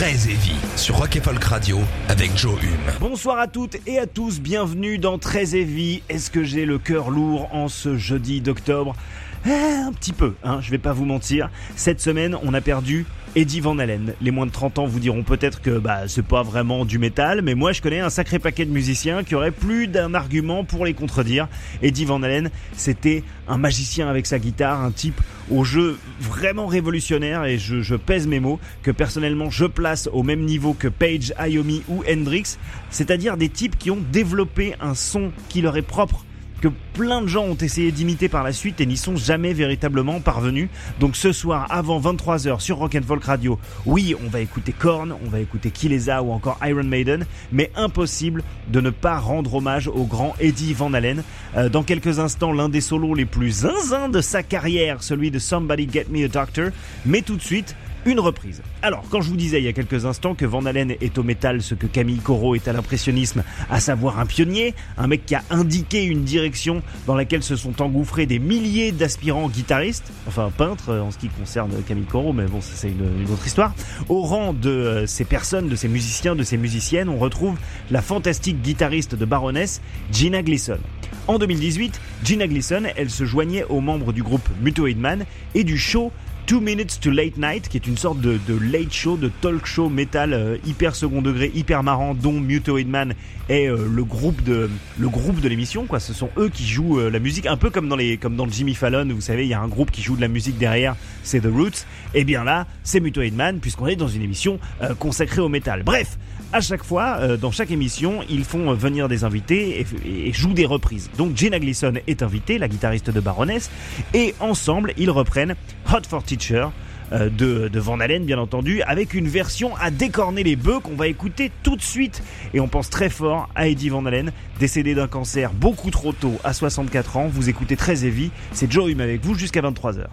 très heavy sur Rock et Folk Radio avec Joe Hume. Bonsoir à toutes et à tous, bienvenue dans Très Heavy. Est-ce que j'ai le cœur lourd en ce jeudi d'octobre? Eh, Un petit peu, hein, je vais pas vous mentir. Cette semaine, on a perdu Eddie Van Halen. Les moins de 30 ans vous diront peut-être que bah c'est pas vraiment du métal, mais moi je connais un sacré paquet de musiciens qui auraient plus d'un argument pour les contredire. Eddie Van Halen, c'était un magicien avec sa guitare, un type au jeu vraiment révolutionnaire et je, je pèse mes mots que personnellement je place au même niveau que Page, Iommi ou Hendrix, c'est-à-dire des types qui ont développé un son qui leur est propre que plein de gens ont essayé d'imiter par la suite et n'y sont jamais véritablement parvenus. Donc ce soir, avant 23h sur Rock and Folk Radio, oui, on va écouter Korn, on va écouter Kilesa ou encore Iron Maiden, mais impossible de ne pas rendre hommage au grand Eddie Van Halen. Euh, dans quelques instants, l'un des solos les plus zinzins de sa carrière, celui de Somebody Get Me a Doctor, mais tout de suite, une reprise. Alors, quand je vous disais il y a quelques instants que Van Halen est au métal ce que Camille Corot est à l'impressionnisme, à savoir un pionnier, un mec qui a indiqué une direction dans laquelle se sont engouffrés des milliers d'aspirants guitaristes, enfin peintres en ce qui concerne Camille Corot, mais bon, c'est une, une, autre histoire. Au rang de euh, ces personnes, de ces musiciens, de ces musiciennes, on retrouve la fantastique guitariste de Baroness, Gina Gleason. En 2018, Gina Gleason, elle se joignait aux membres du groupe Mutoid Man et du show Two Minutes to Late Night, qui est une sorte de, late show, de talk show métal euh, hyper second degré, hyper marrant, dont Mutoid Man est euh, le groupe de l'émission. Ce sont eux qui jouent euh, la musique, un peu comme dans les Jimmy Fallon. Vous savez, il y a un groupe qui joue de la musique derrière, c'est The Roots. Et bien là, c'est Mutoid Man, puisqu'on est dans une émission consacrée au métal. Bref, à chaque fois, dans chaque émission, ils font venir des invités et, et jouent des reprises. Donc Jenna Gleason est invitée, la guitariste de Baroness, et ensemble, ils reprennent Hot for Teacher de, de, Van Halen bien entendu avec une version à décorner les bœufs qu'on va écouter tout de suite. Et on pense très fort à Eddie Van Halen décédé d'un cancer beaucoup trop tôt à 64 ans. Vous écoutez très heavy. C'est Joe Hume avec vous jusqu'à 23h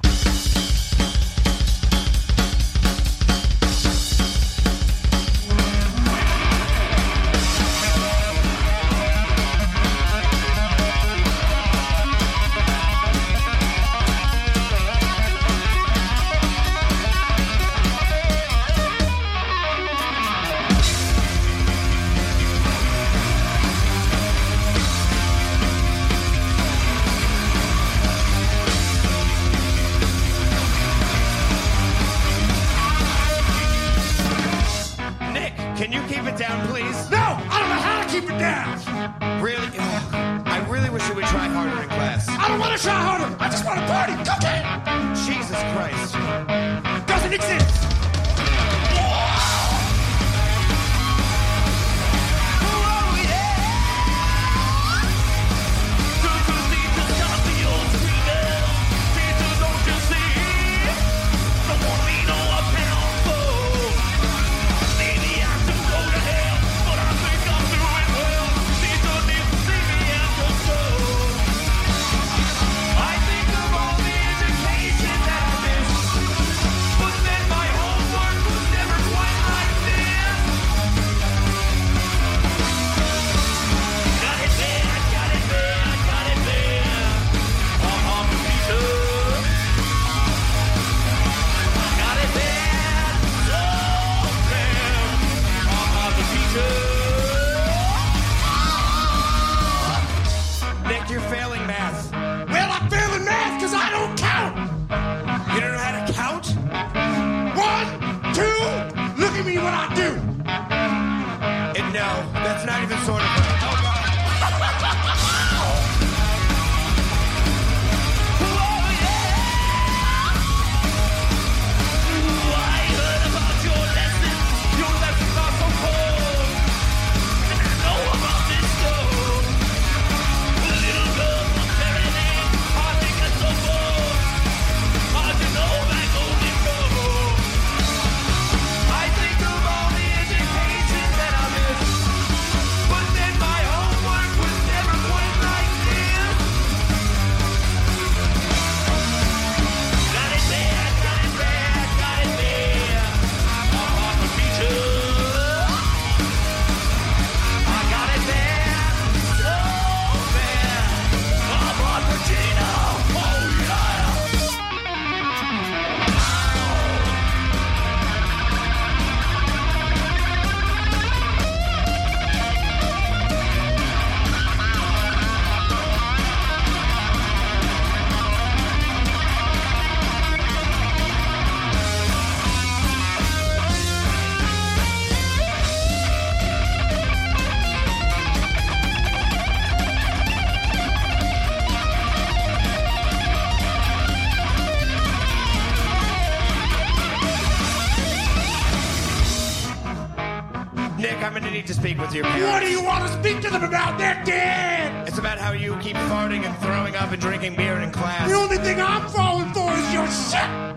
need to speak with your parents. What do you want to speak to them about? They're dead! It's about how you keep farting and throwing up and drinking beer in class. The only thing I'm falling for is your shit!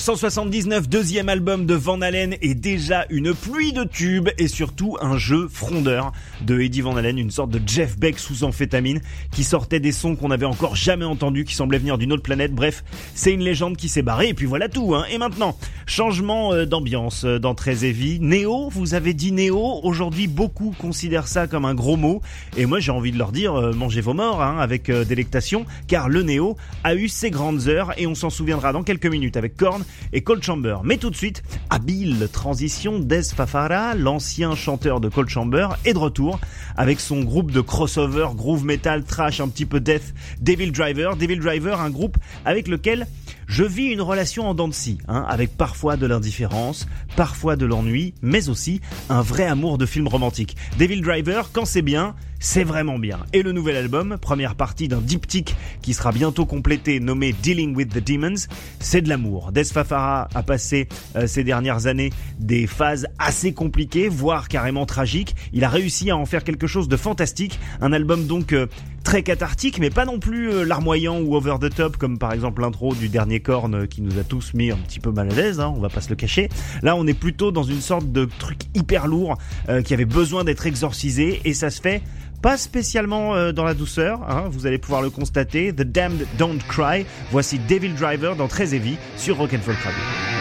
1979, deuxième album de Van Halen et déjà une pluie de tubes et surtout un jeu frondeur de Eddie Van Halen, une sorte de Jeff Beck sous amphétamine qui sortait des sons qu'on n'avait encore jamais entendus, qui semblaient venir d'une autre planète. Bref, c'est une légende qui s'est barrée et puis voilà tout. Hein. Et maintenant, changement euh, d'ambiance euh, dans Très Heavy. Néo, vous avez dit Néo. Aujourd'hui, beaucoup considèrent ça comme un gros mot et moi j'ai envie de leur dire euh, mangez vos morts hein, avec délectation car le Néo a eu ses grandes heures et on s'en souviendra dans quelques minutes avec Korn et Cold Chamber. Mais tout de suite, habile transition, Des Fafara, l'ancien chanteur de Cold Chamber, est de retour avec son groupe de crossover, groove metal, trash, un petit peu death, Devil Driver. Devil Driver, un groupe avec lequel je vis une relation en dents de scie, hein, avec parfois de l'indifférence, parfois de l'ennui, mais aussi un vrai amour de film romantique. Devil Driver, quand c'est bien, c'est vraiment bien. Et le nouvel album, première partie d'un diptyque qui sera bientôt complété, nommé Dealing with the Demons, c'est de l'amour. Des Fafara a passé euh, ces dernières années des phases assez compliquées, voire carrément tragiques. Il a réussi à en faire quelque chose de fantastique. Un album donc euh, très cathartique, mais pas non plus euh, larmoyant ou over the top, comme par exemple l'intro du dernier Korn euh, qui nous a tous mis un petit peu mal à l'aise, hein, on va pas se le cacher. Là, on est plutôt dans une sorte de truc hyper lourd euh, qui avait besoin d'être exorcisé, et ça se fait pas spécialement euh, dans la douceur, hein, vous allez pouvoir le constater. The Damned Don't Cry. Voici Devil Driver dans Très Heavy sur Rock'n'Folk Radio.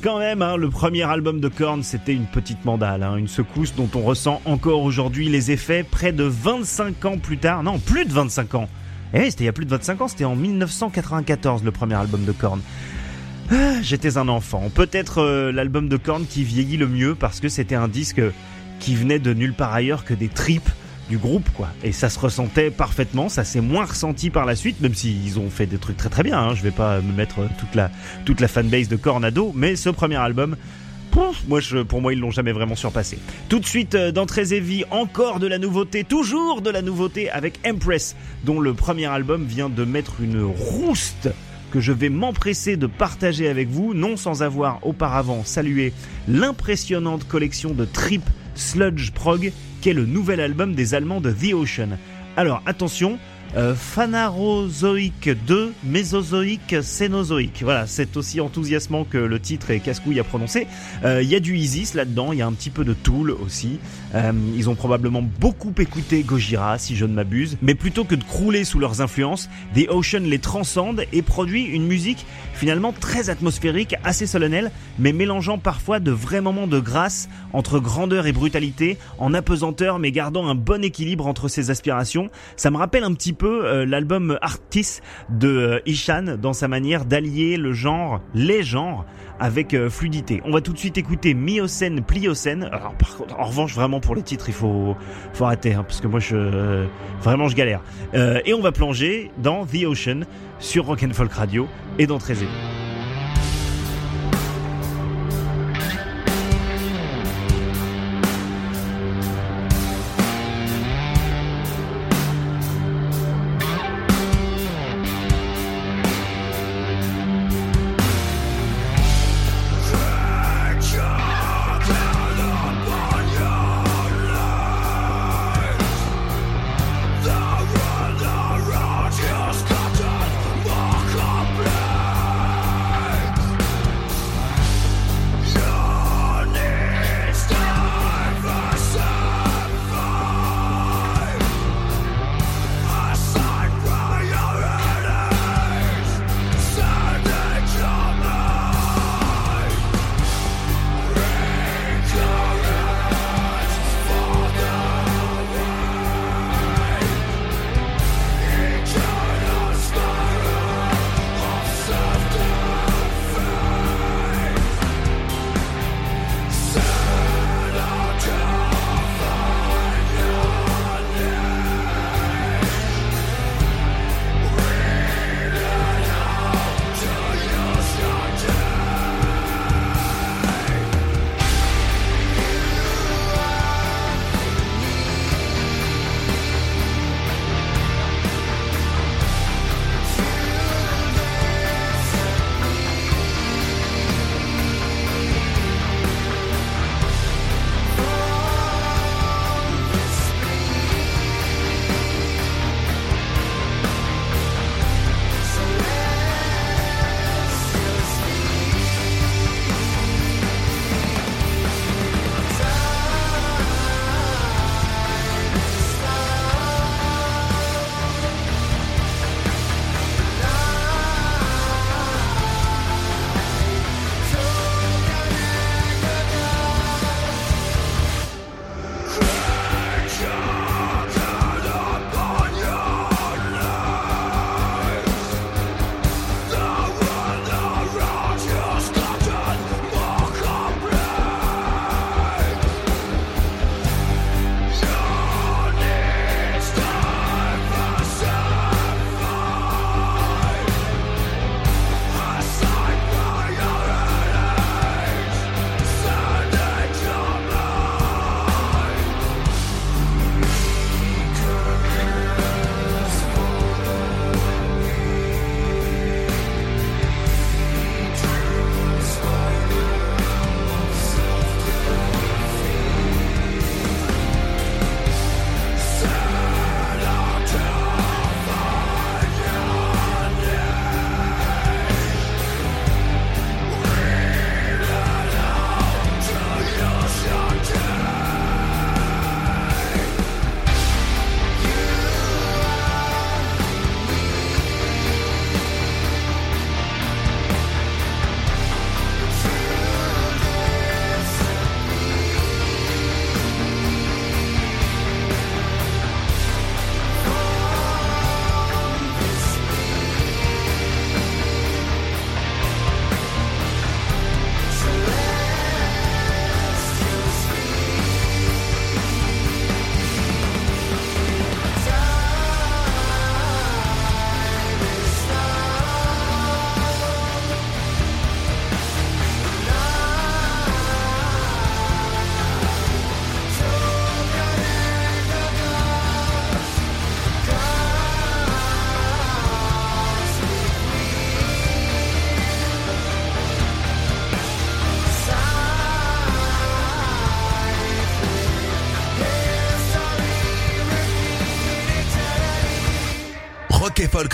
Quand même, hein, le premier album de Korn, c'était une petite mandale, hein, une secousse dont on ressent encore aujourd'hui les effets près de 25 ans plus tard. Non, plus de 25 ans. Eh c'était il y a plus de 25 ans, c'était en 1994 le premier album de Korn. Ah, J'étais un enfant. Peut-être euh, l'album de Korn qui vieillit le mieux parce que c'était un disque qui venait de nulle part ailleurs que des tripes du groupe quoi et ça se ressentait parfaitement ça s'est moins ressenti par la suite même s'ils ont fait des trucs très très bien hein. je vais pas me mettre toute la toute la fanbase de Cornado mais ce premier album moi pour moi ils l'ont jamais vraiment surpassé tout de suite euh, dans Très encore de la nouveauté toujours de la nouveauté avec Empress dont le premier album vient de mettre une rouste que je vais m'empresser de partager avec vous, non sans avoir auparavant salué l'impressionnante collection de Trip Sludge Prog, qui est le nouvel album des Allemands de The Ocean. Alors attention, euh, Phanarozoïque 2, Mésozoïque, Cénozoïque. Voilà, c'est aussi enthousiasmant que le titre est casse-couille à prononcer. Euh, Il y a du Isis là-dedans, il y a un petit peu de Tool aussi. Euh, ils ont probablement beaucoup écouté Gojira, si je ne m'abuse. Mais plutôt que de crouler sous leurs influences, The Ocean les transcende et produit une musique finalement très atmosphérique, assez solennelle, mais mélangeant parfois de vrais moments de grâce entre grandeur et brutalité, en apesanteur mais gardant un bon équilibre entre ses aspirations. Ça me rappelle un petit peu euh, l'album Arctis de euh, Ishan dans sa manière d'allier le genre, les genres, avec euh, fluidité. On va tout de suite écouter Miocène, Pliocène. Alors par contre, en revanche, vraiment pour les titres, il faut, faut arrêter, hein, parce que moi, je, vraiment, je galère. Et on va plonger dans The Ocean sur Rock and Folk Radio et dans Très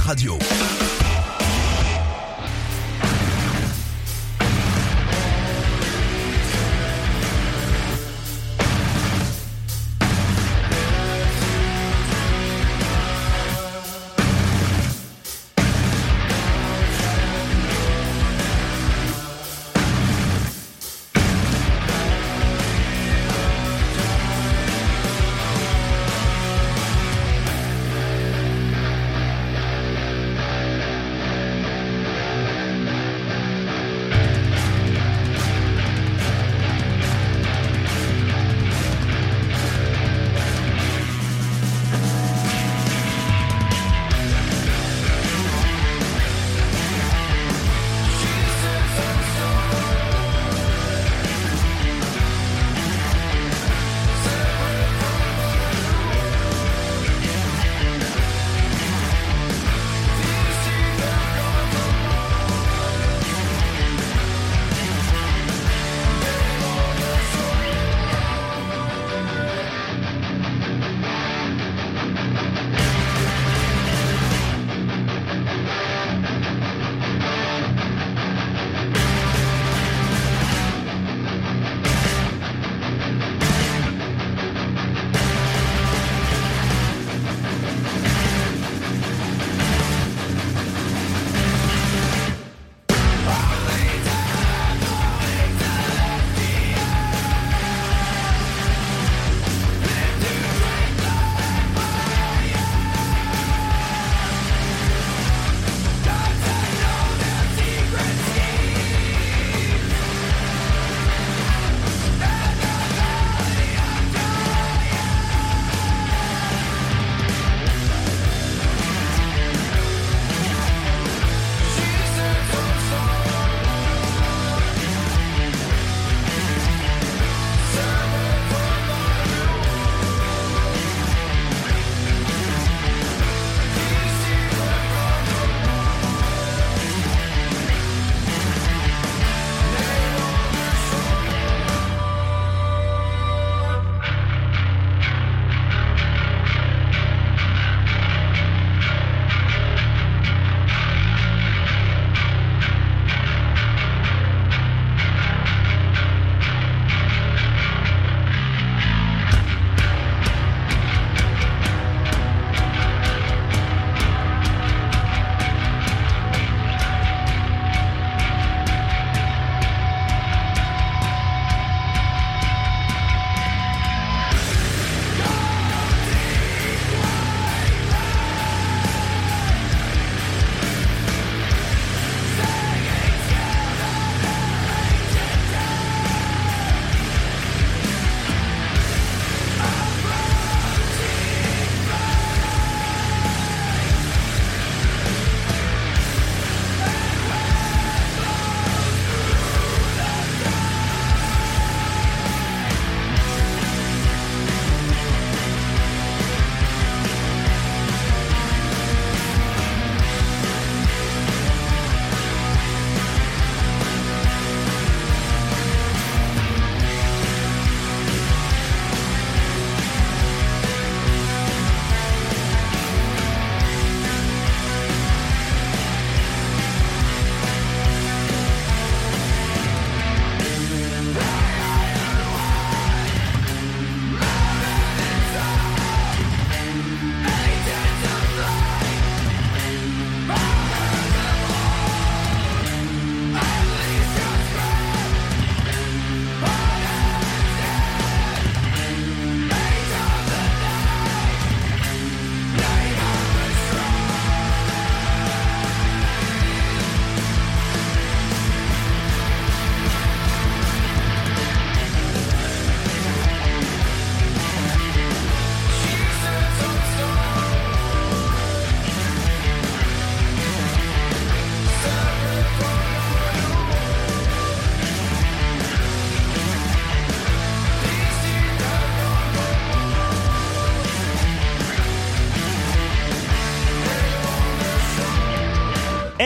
Radio.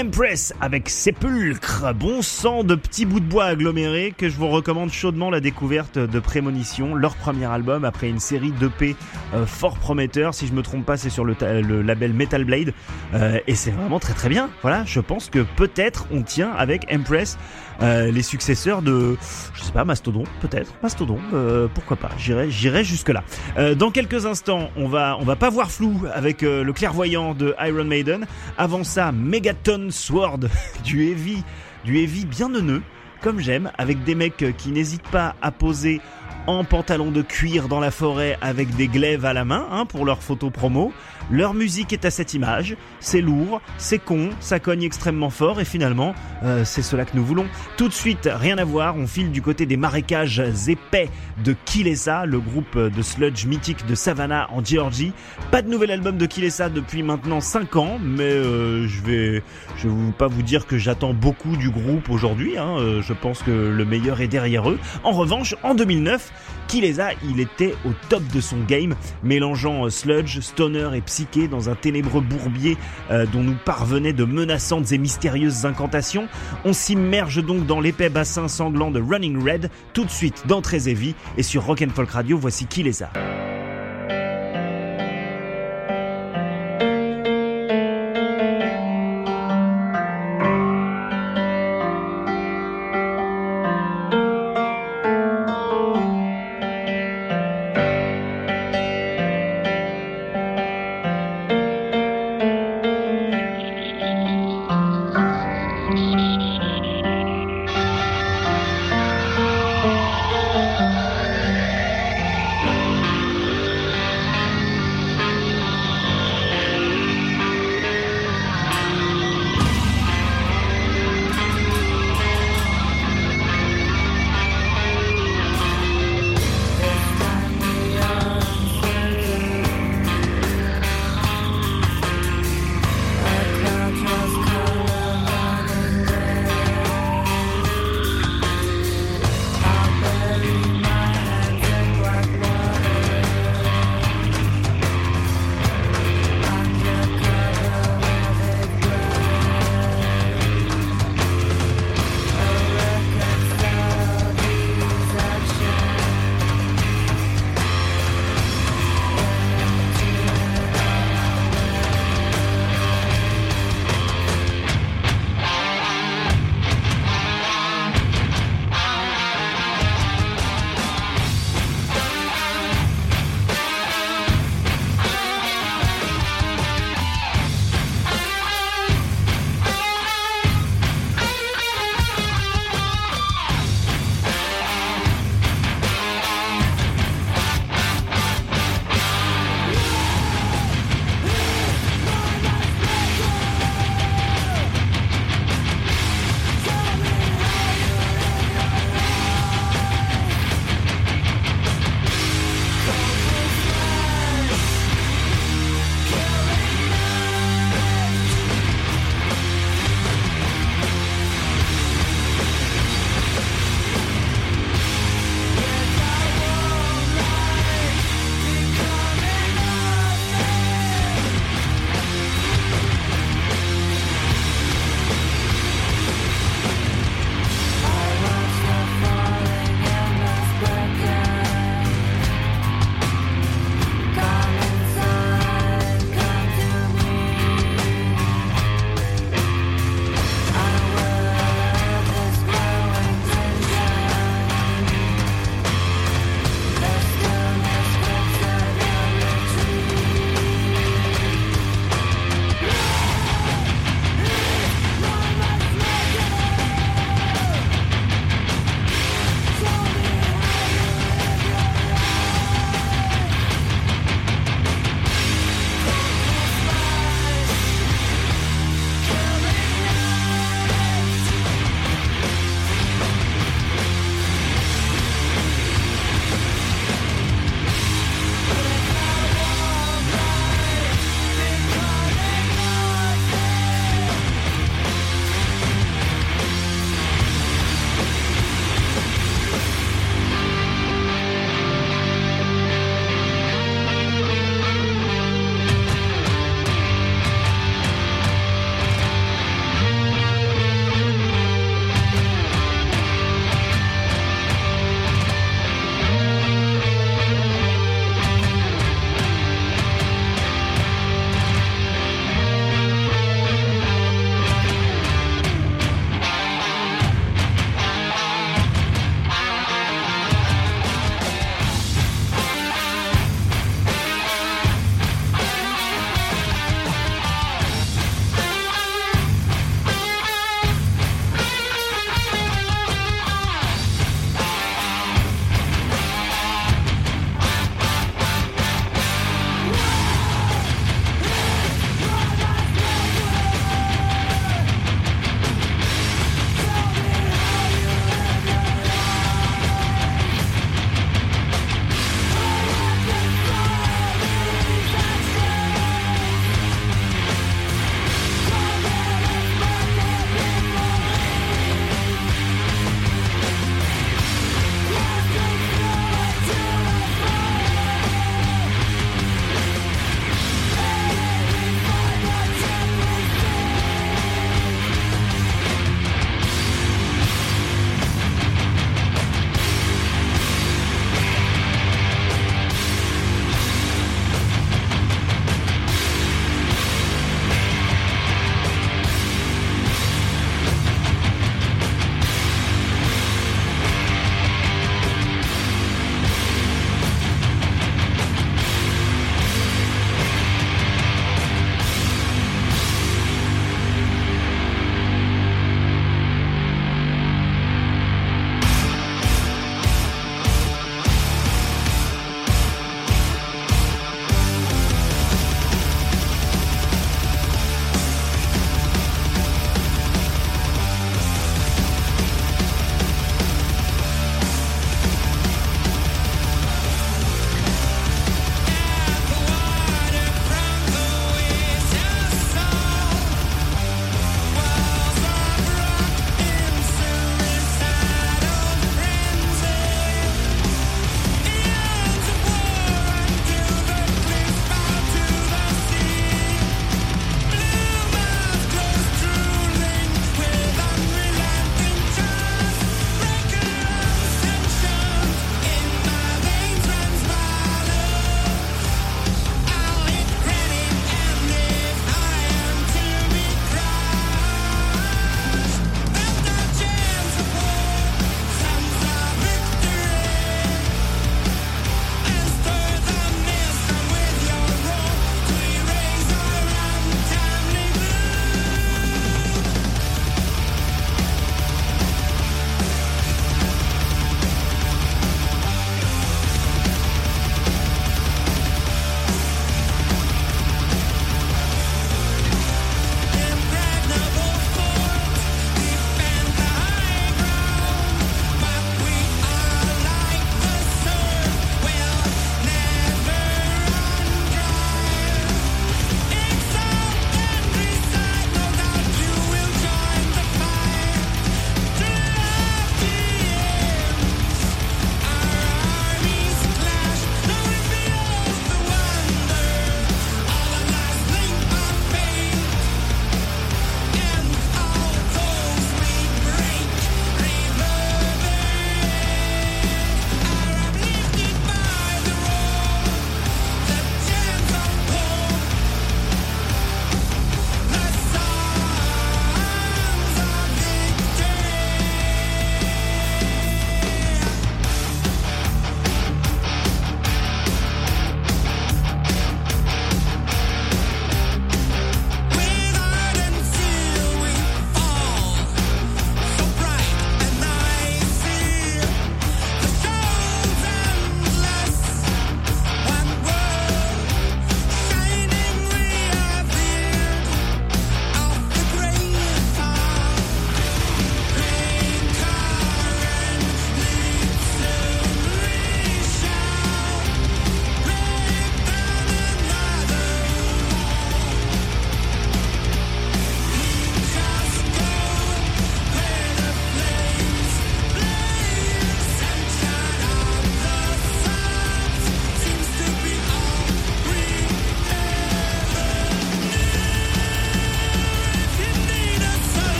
Empress avec Sépulcre, bon sang de petits bouts de bois agglomérés que je vous recommande chaudement la découverte de Prémonition, leur premier album après une série d'EP euh, fort prometteur. Si je me trompe pas, c'est sur le, label Metal Blade Euh, et c'est vraiment très très bien. Voilà, je pense que peut-être on tient avec Empress euh, les successeurs de, je sais pas, Mastodon, peut-être, Mastodon, euh, pourquoi pas. J'irai, j'irai jusque là. Euh, dans quelques instants, on va, on va pas voir flou avec le clairvoyant de Iron Maiden. Avant ça, Megaton Sword, du heavy, du heavy bien neuneux, comme j'aime, avec des mecs qui n'hésitent pas à poser en pantalon de cuir dans la forêt avec des glaives à la main hein, pour leur photo promo. Leur musique est à cette image, c'est lourd, c'est con, ça cogne extrêmement fort et finalement euh, c'est cela que nous voulons. Tout de suite, rien à voir, on file du côté des marécages épais de Kilesa, le groupe de sludge mythique de Savannah en Géorgie. Pas de nouvel album de Kilesa depuis maintenant 5 ans, mais euh, je vais je vais pas vous dire que j'attends beaucoup du groupe aujourd'hui, hein, euh, je pense que le meilleur est derrière eux. En revanche, en 2009, Kilesa, il était au top de son game, mélangeant euh, sludge, stoner et psyché dans un ténébreux bourbier euh, dont nous parvenaient de menaçantes et mystérieuses incantations. On s'immerge donc dans l'épais bassin sanglant de Running Red, tout de suite dans Très Heavy, et sur Rock and Folk Radio, voici Kilesa. Thank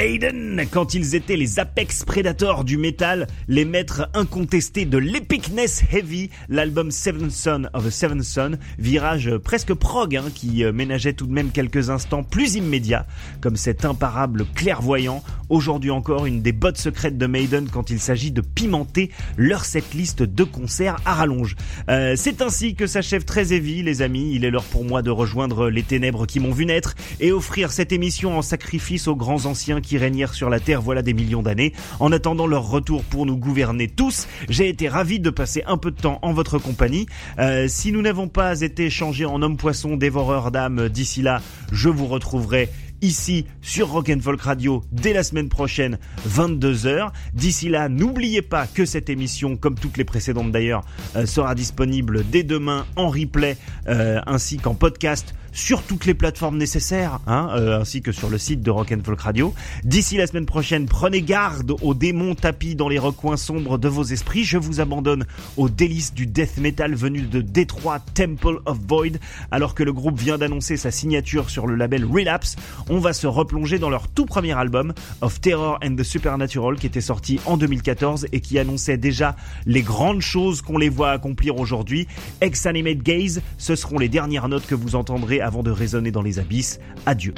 Maiden, quand ils étaient les apex prédateurs du métal, les maîtres incontestés de l'epicness heavy, l'album Seven Son of a Seven Son, virage presque prog, hein, qui euh, ménageait tout de même quelques instants plus immédiats, comme cet imparable clairvoyant, aujourd'hui encore une des bottes secrètes de Maiden quand il s'agit de pimenter leur setlist de concerts à rallonge. Euh, c'est ainsi que s'achève très heavy, les amis. Il est l'heure pour moi de rejoindre les ténèbres qui m'ont vu naître et offrir cette émission en sacrifice aux grands anciens qui régnèrent sur la terre voilà des millions d'années. En attendant leur retour pour nous gouverner tous, j'ai été ravi de passer un peu de temps en votre compagnie. Euh, si nous n'avons pas été changés en homme-poisson dévoreur d'âmes d'ici là, je vous retrouverai ici sur Rock'n'Folk Radio dès la semaine prochaine 22h. D'ici là, n'oubliez pas que cette émission, comme toutes les précédentes d'ailleurs, euh, sera disponible dès demain en replay euh, ainsi qu'en podcast sur toutes les plateformes nécessaires, hein, euh, ainsi que sur le site de Rock'n'Folk Radio. D'ici la semaine prochaine, prenez garde aux démons tapis dans les recoins sombres de vos esprits. Je vous abandonne aux délices du death metal venu de Détroit Temple of Void, alors que le groupe vient d'annoncer sa signature sur le label Relapse. On va se replonger dans leur tout premier album, Of Terror and the Supernatural, qui était sorti en 2014 et qui annonçait déjà les grandes choses qu'on les voit accomplir aujourd'hui. Ex-Animate Gaze, ce seront les dernières notes que vous entendrez avant de résonner dans les abysses. Adieu.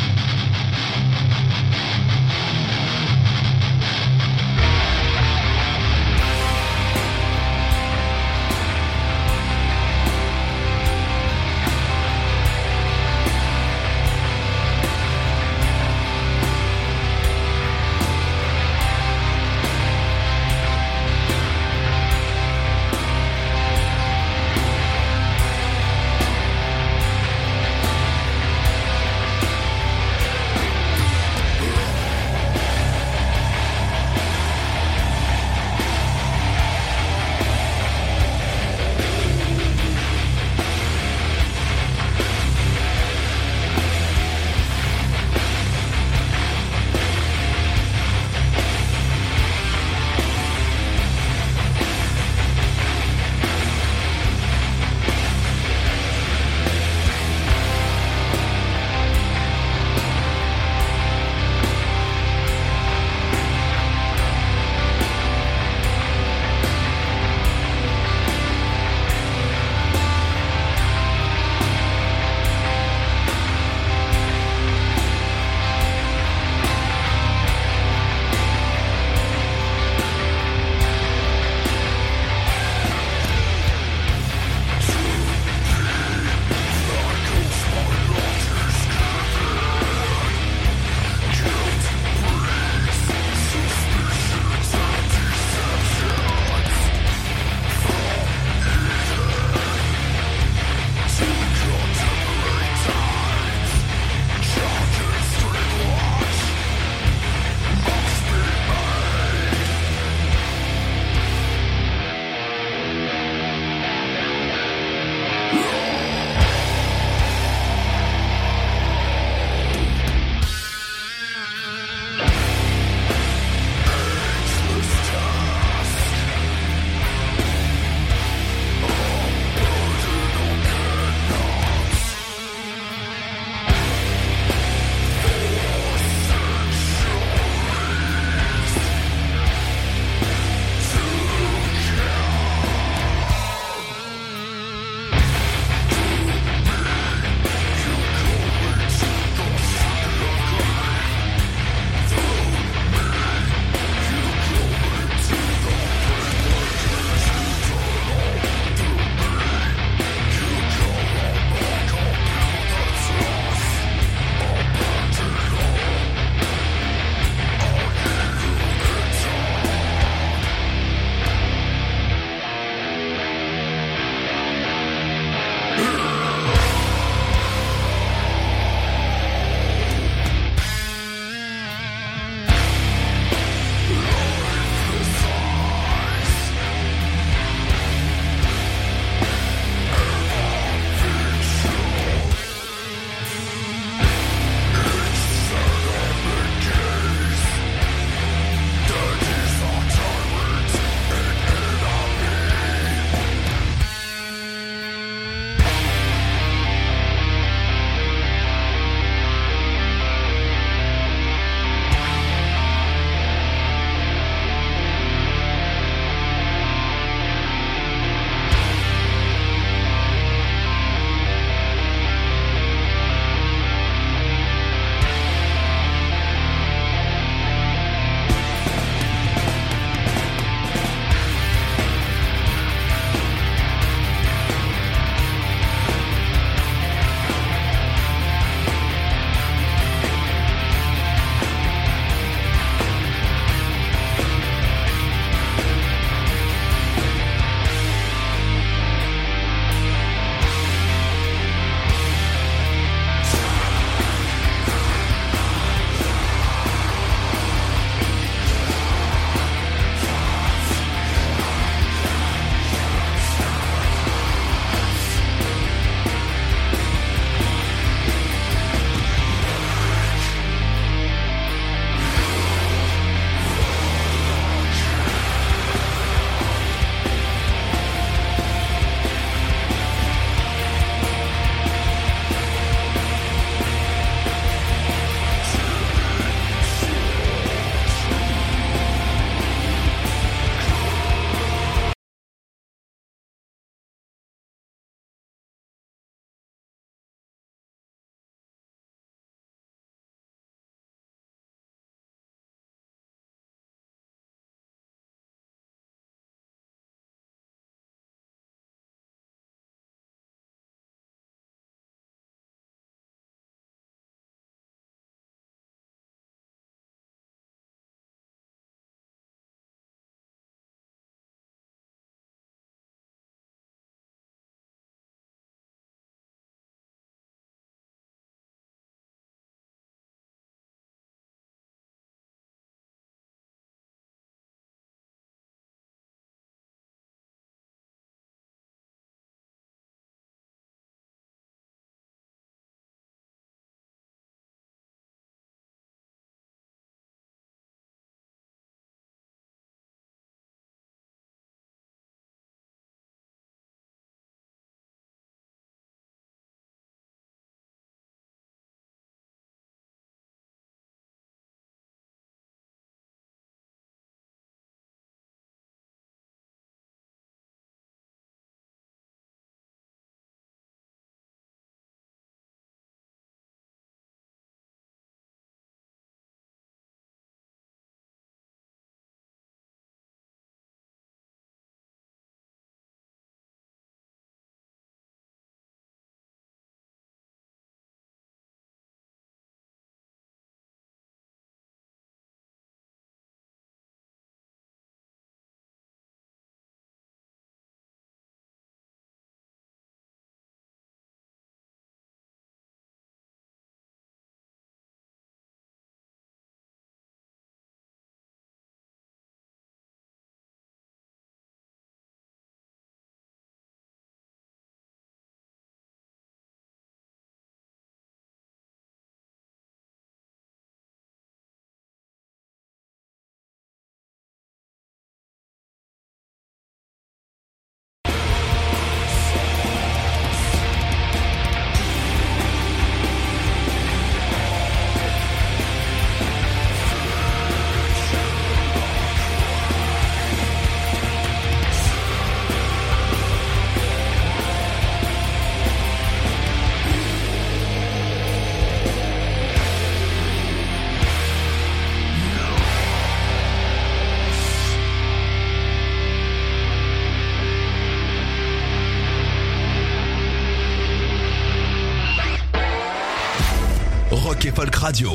Radio.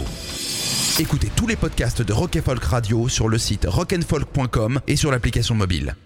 Écoutez tous les podcasts de Rock Folk Radio sur le site rockandfolk.com et sur l'application mobile.